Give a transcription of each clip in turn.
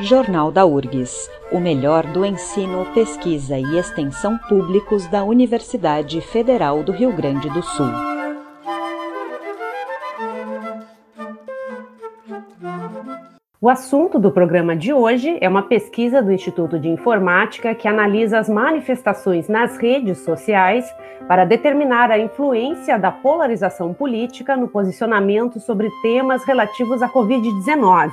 Jornal da URGS, o melhor do ensino, pesquisa e extensão públicos da Universidade Federal do Rio Grande do Sul. O assunto do programa de hoje é uma pesquisa do Instituto de Informática que analisa as manifestações nas redes sociais para determinar a influência da polarização política no posicionamento sobre temas relativos à Covid-19.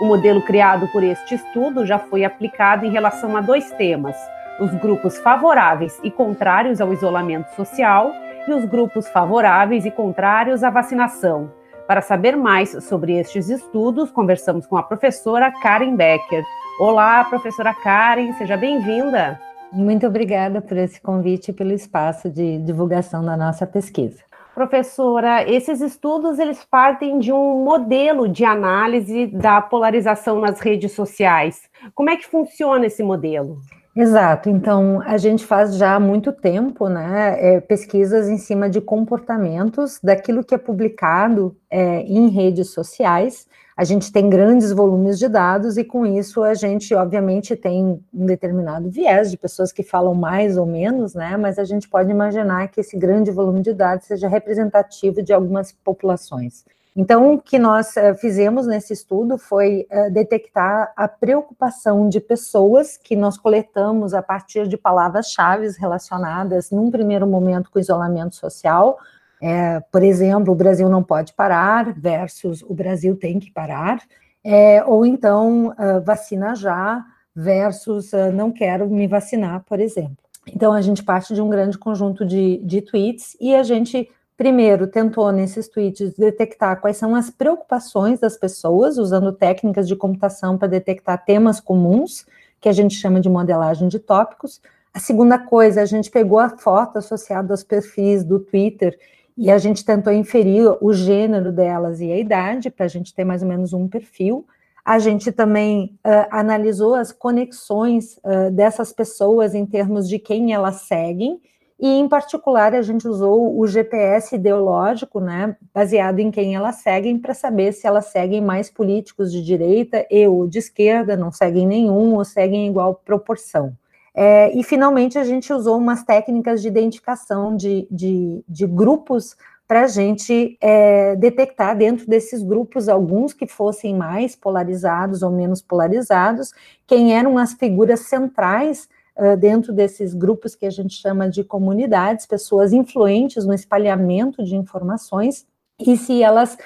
O modelo criado por este estudo já foi aplicado em relação a dois temas: os grupos favoráveis e contrários ao isolamento social e os grupos favoráveis e contrários à vacinação. Para saber mais sobre estes estudos, conversamos com a professora Karen Becker. Olá, professora Karen, seja bem-vinda. Muito obrigada por esse convite e pelo espaço de divulgação da nossa pesquisa. Professora, esses estudos eles partem de um modelo de análise da polarização nas redes sociais. Como é que funciona esse modelo? Exato, então a gente faz já há muito tempo né, é, pesquisas em cima de comportamentos daquilo que é publicado é, em redes sociais a gente tem grandes volumes de dados e com isso a gente, obviamente, tem um determinado viés de pessoas que falam mais ou menos, né? Mas a gente pode imaginar que esse grande volume de dados seja representativo de algumas populações. Então, o que nós uh, fizemos nesse estudo foi uh, detectar a preocupação de pessoas que nós coletamos a partir de palavras-chave relacionadas, num primeiro momento, com isolamento social, é, por exemplo, o Brasil não pode parar versus o Brasil tem que parar, é, ou então uh, vacina já versus uh, não quero me vacinar, por exemplo. Então a gente parte de um grande conjunto de, de tweets e a gente primeiro tentou nesses tweets detectar quais são as preocupações das pessoas, usando técnicas de computação para detectar temas comuns, que a gente chama de modelagem de tópicos. A segunda coisa, a gente pegou a foto associada aos perfis do Twitter e a gente tentou inferir o gênero delas e a idade, para a gente ter mais ou menos um perfil. A gente também uh, analisou as conexões uh, dessas pessoas em termos de quem elas seguem, e em particular a gente usou o GPS ideológico, né, baseado em quem elas seguem, para saber se elas seguem mais políticos de direita e ou de esquerda, não seguem nenhum ou seguem em igual proporção. É, e, finalmente, a gente usou umas técnicas de identificação de, de, de grupos para a gente é, detectar dentro desses grupos alguns que fossem mais polarizados ou menos polarizados, quem eram as figuras centrais uh, dentro desses grupos que a gente chama de comunidades, pessoas influentes no espalhamento de informações, e se elas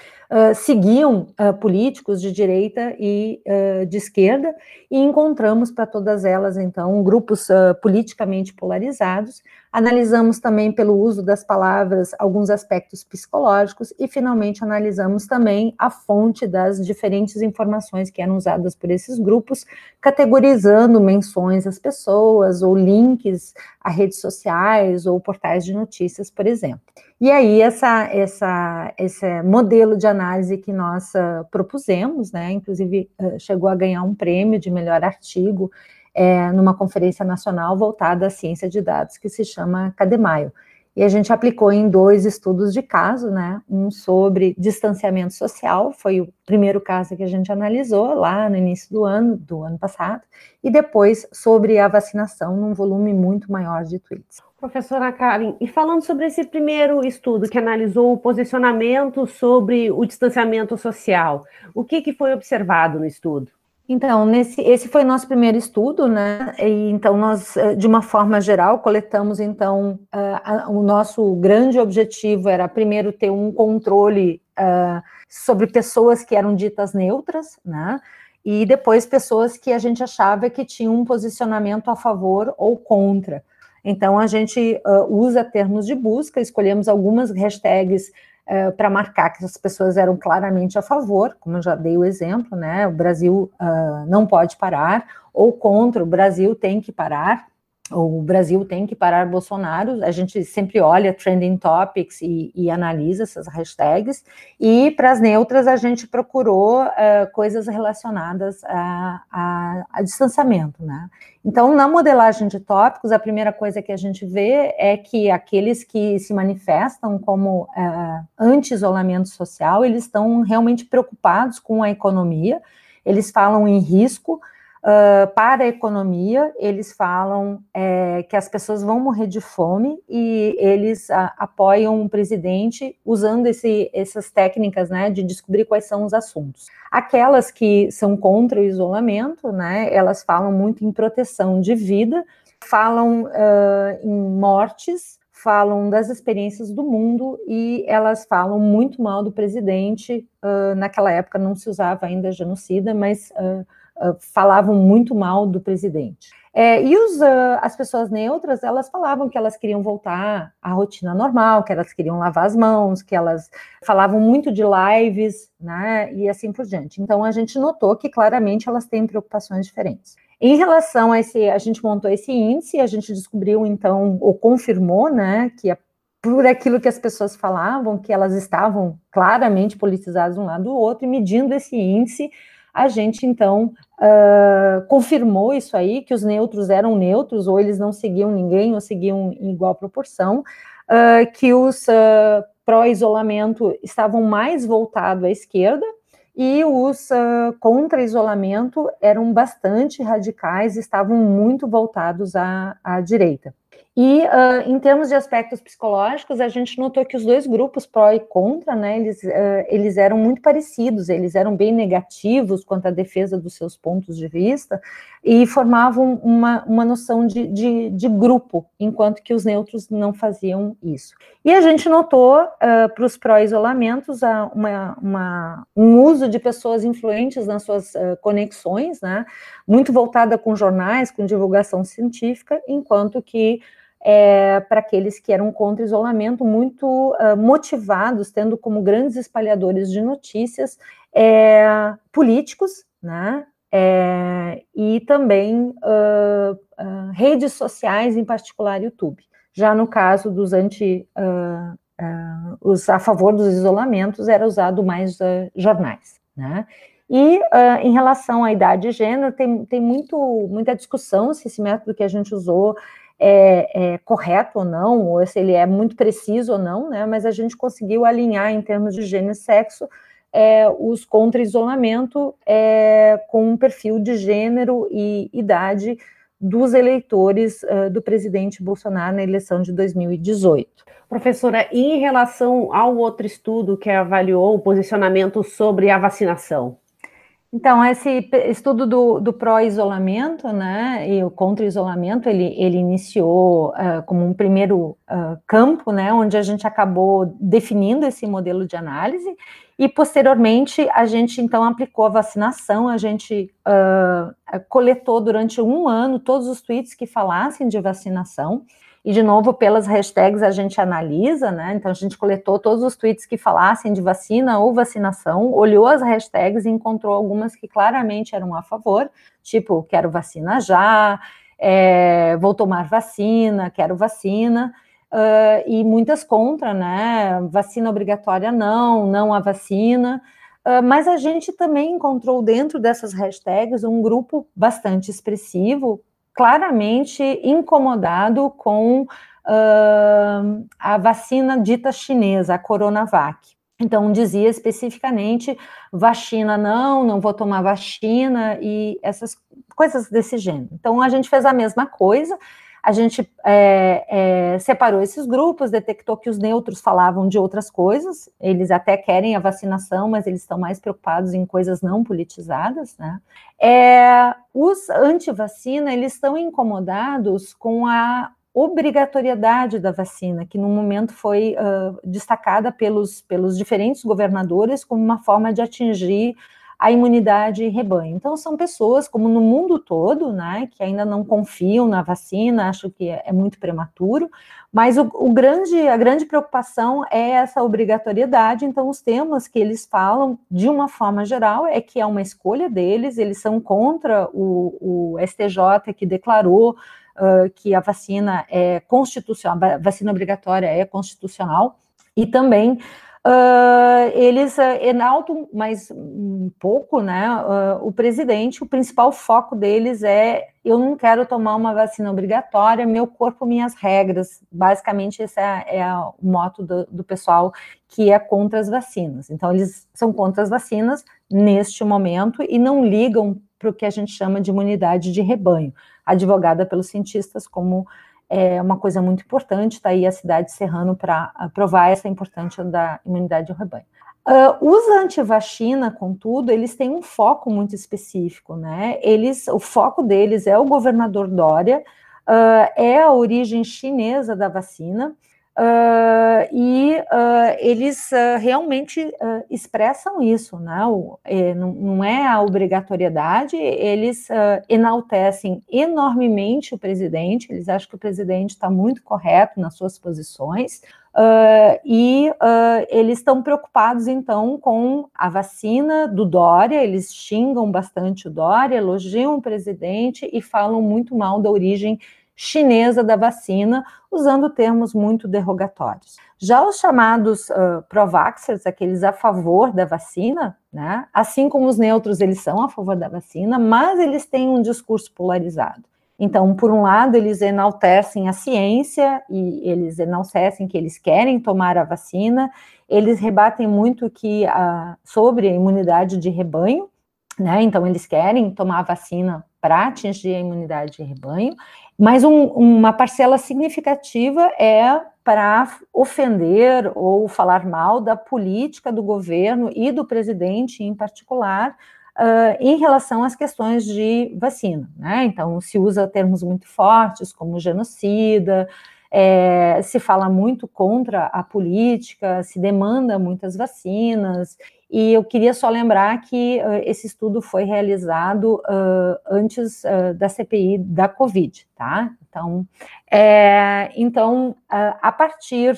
seguiam uh, políticos de direita e uh, de esquerda, e encontramos para todas elas, então, grupos politicamente polarizados. Analisamos também, pelo uso das palavras, alguns aspectos psicológicos, e, finalmente, analisamos também a fonte das diferentes informações que eram usadas por esses grupos, categorizando menções às pessoas, ou links a redes sociais, ou portais de notícias, por exemplo. E aí, essa, essa, esse modelo de análise que nós uh, propusemos, né, inclusive uh, chegou a ganhar um prêmio de melhor artigo é, numa conferência nacional voltada à ciência de dados, que se chama Cademaio. E a gente aplicou em dois estudos de caso, né? Um sobre distanciamento social, foi o primeiro caso que a gente analisou lá no início do ano, do ano passado, e depois sobre a vacinação num volume muito maior de tweets. Professora Karen, e falando sobre esse primeiro estudo que analisou o posicionamento sobre o distanciamento social, o que, que foi observado no estudo? Então, nesse, esse foi nosso primeiro estudo, né? E, então, nós, eh, de uma forma geral, coletamos, então, uh, o nosso grande objetivo era, primeiro, ter um controle uh, sobre pessoas que eram ditas neutras, né? E depois pessoas que a gente achava que tinham um posicionamento a favor ou contra. Então, a gente uh, usa termos de busca, escolhemos algumas hashtags uh, para marcar que as pessoas eram claramente a favor, como eu já dei o exemplo, né? O Brasil uh, não pode parar, ou contra, o Brasil tem que parar o Brasil tem que parar Bolsonaro, a gente sempre olha trending topics e, e analisa essas hashtags, e para as neutras a gente procurou uh, coisas relacionadas a, a, a, distanciamento, né? Então, na modelagem de tópicos, a primeira coisa que a gente vê é que aqueles que se manifestam como uh, anti-isolamento social, eles estão realmente preocupados com a economia, eles falam em risco, Uh, para a economia, eles falam é, que as pessoas vão morrer de fome e eles a, apoiam o presidente usando esse, essas técnicas né, de descobrir quais são os assuntos. Aquelas que são contra o isolamento, né, elas falam muito em proteção de vida, falam uh, em mortes, falam das experiências do mundo e elas falam muito mal do presidente. Uh, naquela época não se usava ainda genocida, mas falavam muito mal do presidente. É, e os, uh, as pessoas neutras, elas falavam que elas queriam voltar à rotina normal, que elas queriam lavar as mãos, que elas falavam muito de lives, né, e assim por diante. Então, a gente notou que claramente elas têm preocupações diferentes. Em relação a esse, a gente montou esse índice, a gente descobriu, então, ou confirmou, né, que a por aquilo que as pessoas falavam, que elas estavam claramente politizadas um lado do outro, e medindo esse índice, a gente então uh, confirmou isso aí, que os neutros eram neutros, ou eles não seguiam ninguém, ou seguiam em igual proporção, uh, que os uh, pró-isolamento estavam mais voltados à esquerda, e os contra-isolamento eram bastante radicais, estavam muito voltados à, à direita. E uh, em termos de aspectos psicológicos, a gente notou que os dois grupos, pró e contra, né, eles, uh, eles eram muito parecidos, eles eram bem negativos quanto à defesa dos seus pontos de vista e formavam uma, uma noção de, de, de grupo, enquanto que os neutros não faziam isso. E a gente notou uh, para os pró-isolamentos uma, uma, um uso de pessoas influentes nas suas conexões, né, muito voltada com jornais, com divulgação científica, enquanto que é, para aqueles que eram contra isolamento, muito uh, motivados, tendo como grandes espalhadores de notícias é, políticos, né? É, e também uh, uh, redes sociais, em particular YouTube. Já no caso dos anti, os a favor dos isolamentos, era usado mais jornais, né? E uh, em relação à idade e gênero, tem, tem muito, muita discussão se esse método que a gente usou é, é, correto ou não, ou se ele é muito preciso ou não, né? Mas a gente conseguiu alinhar em termos de gênero e sexo é, os contra-isolamento é, com um perfil de gênero e idade dos eleitores uh, do presidente Bolsonaro na eleição de 2018. Professora, e em relação ao outro estudo que avaliou o posicionamento sobre a vacinação? Então, esse estudo do, do pró-isolamento, né, e o contra-isolamento, ele, ele iniciou uh, como um primeiro uh, campo, né, onde a gente acabou definindo esse modelo de análise, e posteriormente a gente, então, aplicou a vacinação, a gente uh, coletou durante um ano todos os tweets que falassem de vacinação, e, de novo, pelas hashtags a gente analisa, né? Então, a gente coletou todos os tweets que falassem de vacina ou vacinação, olhou as hashtags e encontrou algumas que claramente eram a favor, tipo, quero vacina já, é, vou tomar vacina, quero vacina, uh, e muitas contra, né? Vacina obrigatória não, não a vacina. Uh, mas a gente também encontrou dentro dessas hashtags um grupo bastante expressivo, claramente incomodado com uh, a vacina dita chinesa, a Coronavac. Então, dizia especificamente vacina não, não vou tomar vacina e essas coisas desse gênero. Então, a gente fez a mesma coisa, a gente é, é, separou esses grupos, detectou que os neutros falavam de outras coisas, eles até querem a vacinação, mas eles estão mais preocupados em coisas não politizadas, né? É, os anti-vacina, eles estão incomodados com a obrigatoriedade da vacina, que no momento foi uh, destacada pelos, pelos diferentes governadores como uma forma de atingir a imunidade rebanho. Então, são pessoas, como no mundo todo, né, que ainda não confiam na vacina, acham que é, é muito prematuro, mas o, o, grande, a grande preocupação é essa obrigatoriedade. Então, os temas que eles falam, de uma forma geral, é que é uma escolha deles, eles são contra o, o STJ que declarou uh, que a vacina é constitucional, a vacina obrigatória é constitucional, e também Uh, eles uh, enaltam mais um pouco, né, uh, o presidente, o principal foco deles é, eu não quero tomar uma vacina obrigatória, meu corpo, minhas regras, basicamente esse é, é o moto do, do, pessoal que é contra as vacinas, então eles são contra as vacinas neste momento e não ligam para o que a gente chama de imunidade de rebanho, advogada pelos cientistas como é uma coisa muito importante, está aí a cidade Serrano para provar essa importância da imunidade do rebanho. Uh, os anti-vacina, contudo, eles têm um foco muito específico, né? Eles, o foco deles é o governador Dória, uh, é a origem chinesa da vacina, Uh, e uh, eles uh, realmente expressam isso, né? O, é, não, não, é a obrigatoriedade, eles enaltecem enormemente o presidente, eles acham que o presidente está muito correto nas suas posições, e eles estão preocupados, então, com a vacina do Dória, eles xingam bastante o Dória, elogiam o presidente e falam muito mal da origem chinesa da vacina, usando termos muito derrogatórios. Já os chamados uh, pro-vaxxers, aqueles a favor da vacina, né, assim como os neutros, eles são a favor da vacina, mas eles têm um discurso polarizado. Então, por um lado, eles enaltecem a ciência e eles enaltecem que eles querem tomar a vacina, eles rebatem muito que uh, sobre a imunidade de rebanho, né? Então, eles querem tomar a vacina para atingir a imunidade de rebanho, mas um, uma parcela significativa é para ofender ou falar mal da política do governo e do presidente em particular uh, em relação às questões de vacina. Né? Então, se usa termos muito fortes como genocida, é, se fala muito contra a política, se demanda muitas vacinas, e eu queria só lembrar que uh, esse estudo foi realizado uh, antes uh, da CPI da Covid, tá? Então, é, então a partir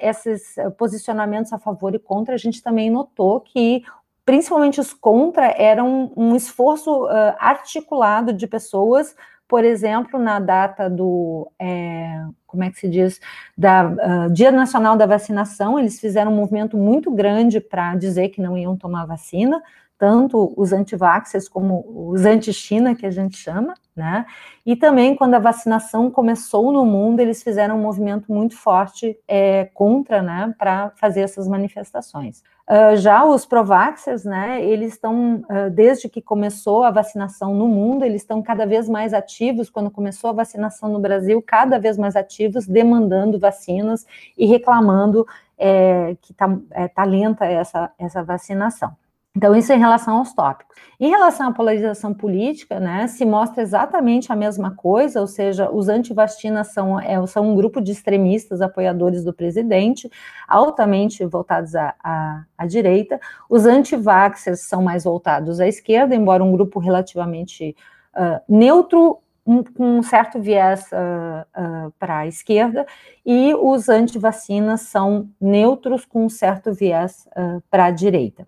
esses posicionamentos a favor e contra, a gente também notou que principalmente os contra eram um esforço articulado de pessoas por exemplo, na data do, é, como é que se diz, da uh, Dia Nacional da Vacinação, eles fizeram um movimento muito grande para dizer que não iam tomar vacina, tanto os antivaxers como os anti-China, que a gente chama, né? E também, quando a vacinação começou no mundo, eles fizeram um movimento muito forte é, contra, né, para fazer essas manifestações. Uh, já os Provaxers, né, eles estão, uh, desde que começou a vacinação no mundo, eles estão cada vez mais ativos, quando começou a vacinação no Brasil, cada vez mais ativos, demandando vacinas e reclamando é, que está é, tá lenta essa, essa vacinação. Então, isso em relação aos tópicos. Em relação à polarização política, né, se mostra exatamente a mesma coisa, ou seja, os antivacinas são, é, são um grupo de extremistas apoiadores do presidente, altamente voltados à, à, à direita. Os antivaxers são mais voltados à esquerda, embora um grupo relativamente uh, neutro um, um certo viés uh, uh, para a esquerda, e os antivacinas são neutros com um certo viés uh, para a direita.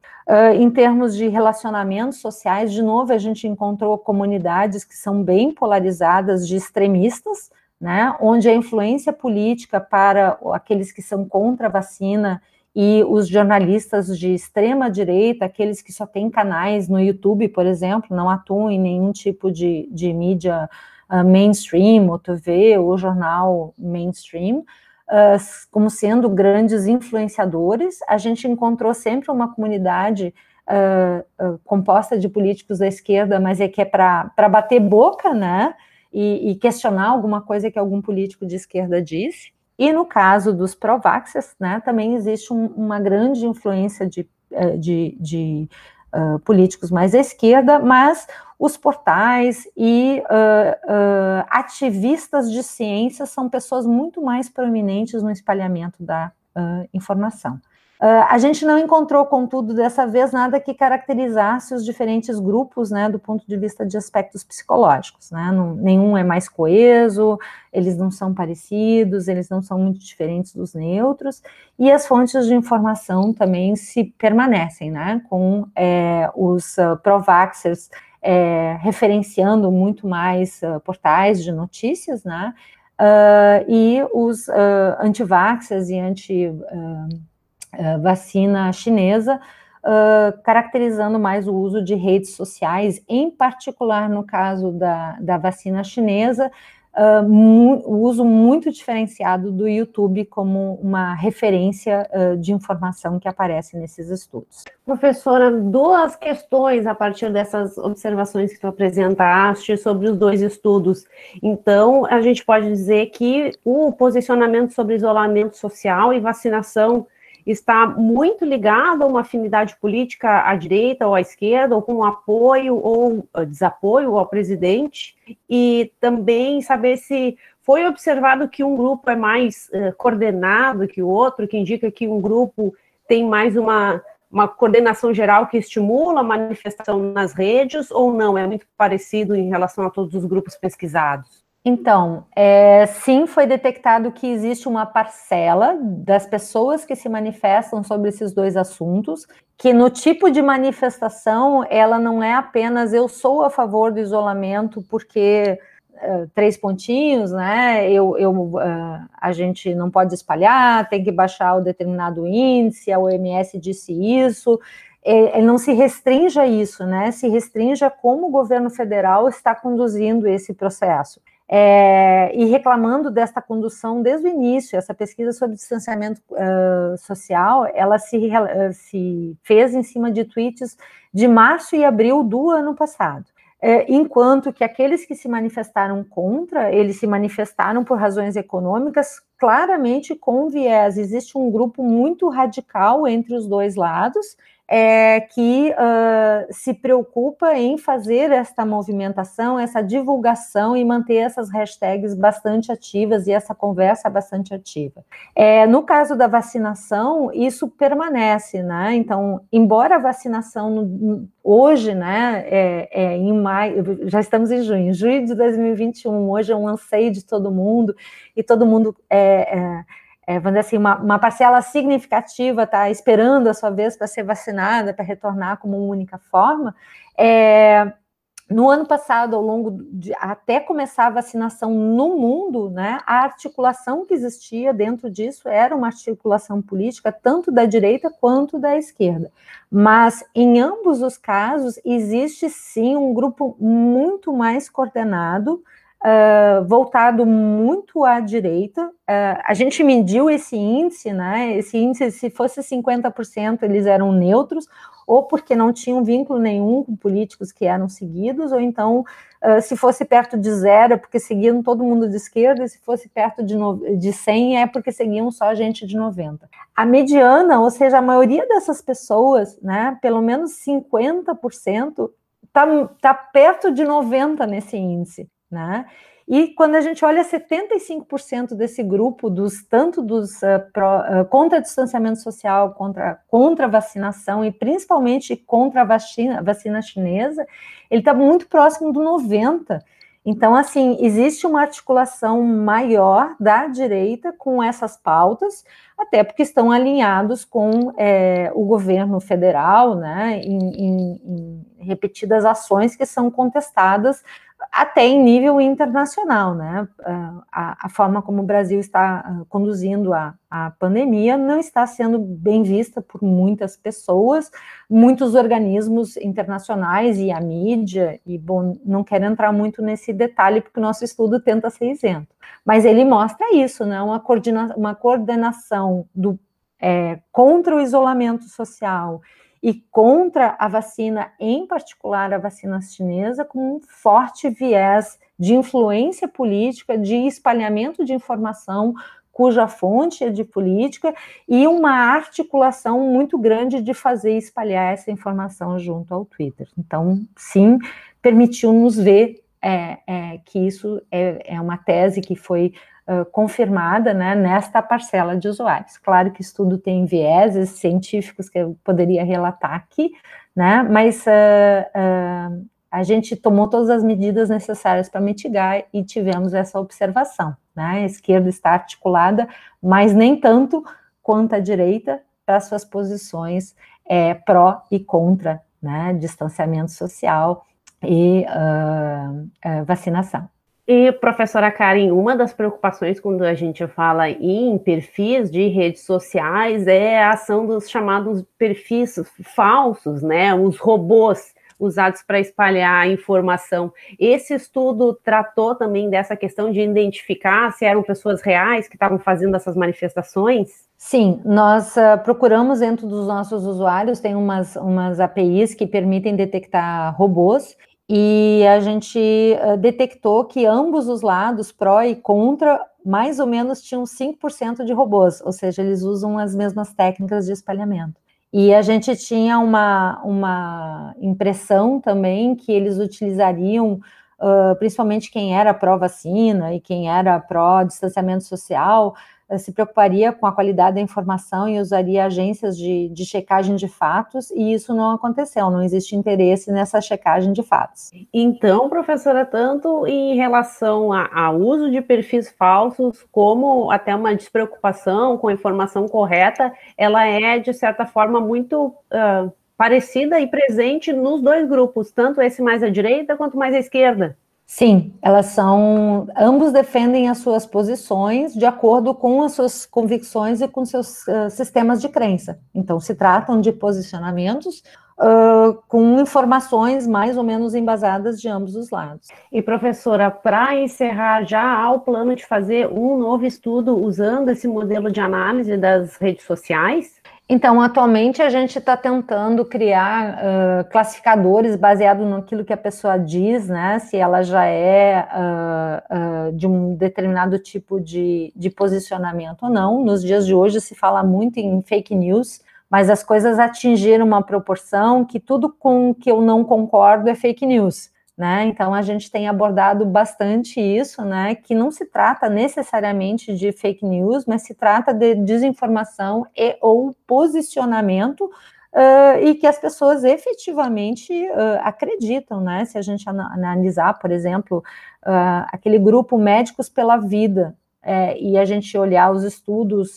em termos de relacionamentos sociais, de novo, a gente encontrou comunidades que são bem polarizadas de extremistas, né, onde a influência política para aqueles que são contra a vacina e os jornalistas de extrema direita, aqueles que só têm canais no YouTube, por exemplo, não atuam em nenhum tipo de, de mídia uh, mainstream, ou TV, ou jornal mainstream, uh, como sendo grandes influenciadores. A gente encontrou sempre uma comunidade uh, composta de políticos da esquerda, mas é que é para bater boca, né? E, e, questionar alguma coisa que algum político de esquerda disse. E no caso dos Provaxes, né, também existe um, uma grande influência de, eh, de, de uh, políticos mais à esquerda, mas os portais e uh, uh, ativistas de ciência são pessoas muito mais proeminentes no espalhamento da informação. Uh, a gente não encontrou, contudo, dessa vez nada que caracterizasse os diferentes grupos, né, do ponto de vista de aspectos psicológicos, né, não, nenhum é mais coeso, eles não são parecidos, eles não são muito diferentes dos neutros, e as fontes de informação também se permanecem, né, com é, os uh, provaxers é, referenciando muito mais uh, portais de notícias, né, e os uh, antivaxers e anti, uh, vacina chinesa, uh, caracterizando mais o uso de redes sociais, em particular no caso da, da vacina chinesa, uh, o uso muito diferenciado do YouTube como uma referência de informação que aparece nesses estudos. Professora, duas questões a partir dessas observações que tu apresentaste sobre os dois estudos. Então, a gente pode dizer que o posicionamento sobre isolamento social e vacinação está muito ligado a uma afinidade política à direita ou à esquerda, ou com apoio ou ah, desapoio ao presidente, e também saber se foi observado que um grupo é mais uh, coordenado que o outro, que indica que um grupo tem mais uma, uma coordenação geral que estimula a manifestação nas redes, ou não? É muito parecido em relação a todos os grupos pesquisados? Então, é, sim, foi detectado que existe uma parcela das pessoas que se manifestam sobre esses dois assuntos, que no tipo de manifestação ela não é apenas eu sou a favor do isolamento porque uh, três pontinhos, né? Eu, eu uh, a gente não pode espalhar, tem que baixar o determinado índice, a OMS disse isso. É, não se restringe a isso, né? Se restringe a como o governo federal está conduzindo esse processo é, e reclamando desta condução desde o início. Essa pesquisa sobre distanciamento uh, social, ela se, uh, se, fez em cima de tweets de março e abril do ano passado. É, enquanto que aqueles que se manifestaram contra, eles se manifestaram por razões econômicas, claramente com viés. Existe um grupo muito radical entre os dois lados, é, que uh, se preocupa em fazer esta movimentação, essa divulgação e manter essas hashtags bastante ativas e essa conversa bastante ativa. É, no caso da vacinação, isso permanece, né? Então, embora a vacinação no, hoje, né, é, é, em maio, já estamos em junho, junho de 2021, hoje é um anseio de todo mundo e todo mundo é, é é, vamos dizer assim, uma, uma parcela significativa está esperando a sua vez para ser vacinada, para retornar como única forma. É, no ano passado, ao longo de até começar a vacinação no mundo, né, a articulação que existia dentro disso era uma articulação política tanto da direita quanto da esquerda. Mas em ambos os casos existe sim um grupo muito mais coordenado uh, voltado muito à direita. Uh, a gente mediu esse índice, né? Esse índice, se fosse 50%, eles eram neutros, ou porque não tinham vínculo nenhum com políticos que eram seguidos, ou então, uh, se fosse perto de zero, é porque seguiam todo mundo de esquerda, e se fosse perto de, no, de 100, é porque seguiam só gente de 90. A mediana, ou seja, a maioria dessas pessoas, né, pelo menos 50%, está tá perto de 90 nesse índice né? E quando a gente olha 75% desse grupo, dos tanto dos uh, uh, contra distanciamento social, contra, contra vacinação e principalmente contra a vacina, vacina chinesa, ele está muito próximo do 90%. Então, assim, existe uma articulação maior da direita com essas pautas, até porque estão alinhados com é, o governo federal, né, em, em, em repetidas ações que são contestadas até em nível internacional, né? A, a, forma como o Brasil está ah, conduzindo a, a pandemia não está sendo bem vista por muitas pessoas, muitos organismos internacionais e a mídia, e bom, não quero entrar muito nesse detalhe, porque o nosso estudo tenta ser isento. Mas ele mostra isso, né? Uma, coordena, uma coordenação do, é, contra o isolamento social e contra a vacina, em particular a vacina chinesa, com um forte viés de influência política, de espalhamento de informação cuja fonte é de política e uma articulação muito grande de fazer espalhar essa informação junto ao Twitter. Então, sim, permitiu-nos ver é, é, que isso é, é, uma tese que foi confirmada né, nesta parcela de usuários. Claro que isso tudo tem vieses científicos que eu poderia relatar aqui, né, mas uh, uh, a gente tomou todas as medidas necessárias para mitigar e tivemos essa observação. Né, a esquerda está articulada, mas nem tanto quanto a direita para suas posições é, pró e contra né, distanciamento social e uh, vacinação. E, professora Karen, uma das preocupações quando a gente fala em perfis de redes sociais é a ação dos chamados perfis falsos, né? Os robôs usados para espalhar informação. Esse estudo tratou também dessa questão de identificar se eram pessoas reais que estavam fazendo essas manifestações? Sim, nós uh, procuramos dentro dos nossos usuários, tem umas, umas APIs que permitem detectar robôs, e a gente uh, detectou que ambos os lados, pró e contra, mais ou menos tinham 5% de robôs, ou seja, eles usam as mesmas técnicas de espalhamento. E a gente tinha uma, uma impressão também que eles utilizariam, uh, principalmente quem era pró-vacina e quem era pró-distanciamento social, eh, se preocuparia com a qualidade da informação e usaria agências de, de checagem de fatos, e isso não aconteceu, não existe interesse nessa checagem de fatos. Então, professora, tanto em relação ao uso de perfis falsos, como até uma despreocupação com a informação correta, ela é, de certa forma, muito uh, parecida e presente nos dois grupos, tanto esse mais à direita quanto mais à esquerda. Sim, elas são. Ambos defendem as suas posições de acordo com as suas convicções e com seus uh, sistemas de crença. Então, se tratam de posicionamentos uh, com informações mais ou menos embasadas de ambos os lados. E, professora, para encerrar, já há o plano de fazer um novo estudo usando esse modelo de análise das redes sociais? Então, atualmente a gente está tentando criar uh, classificadores baseado naquilo que a pessoa diz, né? Se ela já é uh, uh, de um determinado tipo de, de posicionamento ou não. Nos dias de hoje se fala muito em fake news, mas as coisas atingiram uma proporção que tudo com que eu não concordo é fake news. Né? Então a gente tem abordado bastante isso, né? Que não se trata necessariamente de fake news, mas se trata de desinformação e ou posicionamento uh, e que as pessoas efetivamente uh, acreditam, né? Se a gente analisar, por exemplo, uh, aquele grupo Médicos pela Vida, é, e a gente olhar os estudos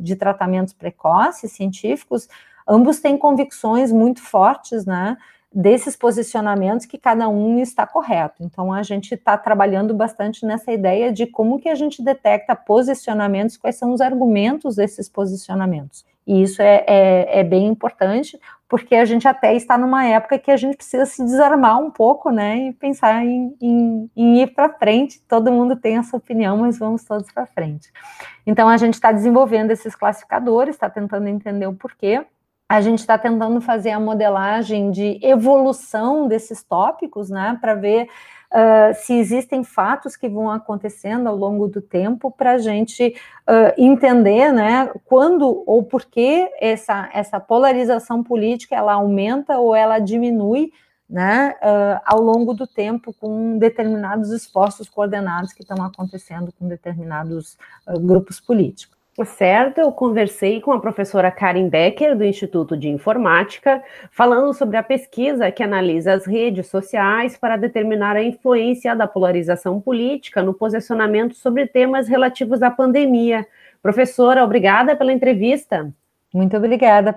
de tratamentos precoces científicos, ambos têm convicções muito fortes, né? Desses posicionamentos que cada um está correto. Então a gente está trabalhando bastante nessa ideia de como que a gente detecta posicionamentos, quais são os argumentos desses posicionamentos. E isso é, é, é bem importante, porque a gente até está numa época que a gente precisa se desarmar um pouco, né, e pensar em, em, em ir para frente. Todo mundo tem essa opinião, mas vamos todos para frente. Então a gente está desenvolvendo esses classificadores, está tentando entender o porquê a gente está tentando fazer a modelagem de evolução desses tópicos, né, para ver uh, se existem fatos que vão acontecendo ao longo do tempo, para a gente uh, entender, né, quando ou por que essa, essa polarização política ela aumenta ou ela diminui, né, uh, ao longo do tempo com determinados esforços coordenados que estão acontecendo com determinados grupos políticos. Certo, eu conversei com a professora Karen Becker, do Instituto de Informática, falando sobre a pesquisa que analisa as redes sociais para determinar a influência da polarização política no posicionamento sobre temas relativos à pandemia. Professora, obrigada pela entrevista. Muito obrigada.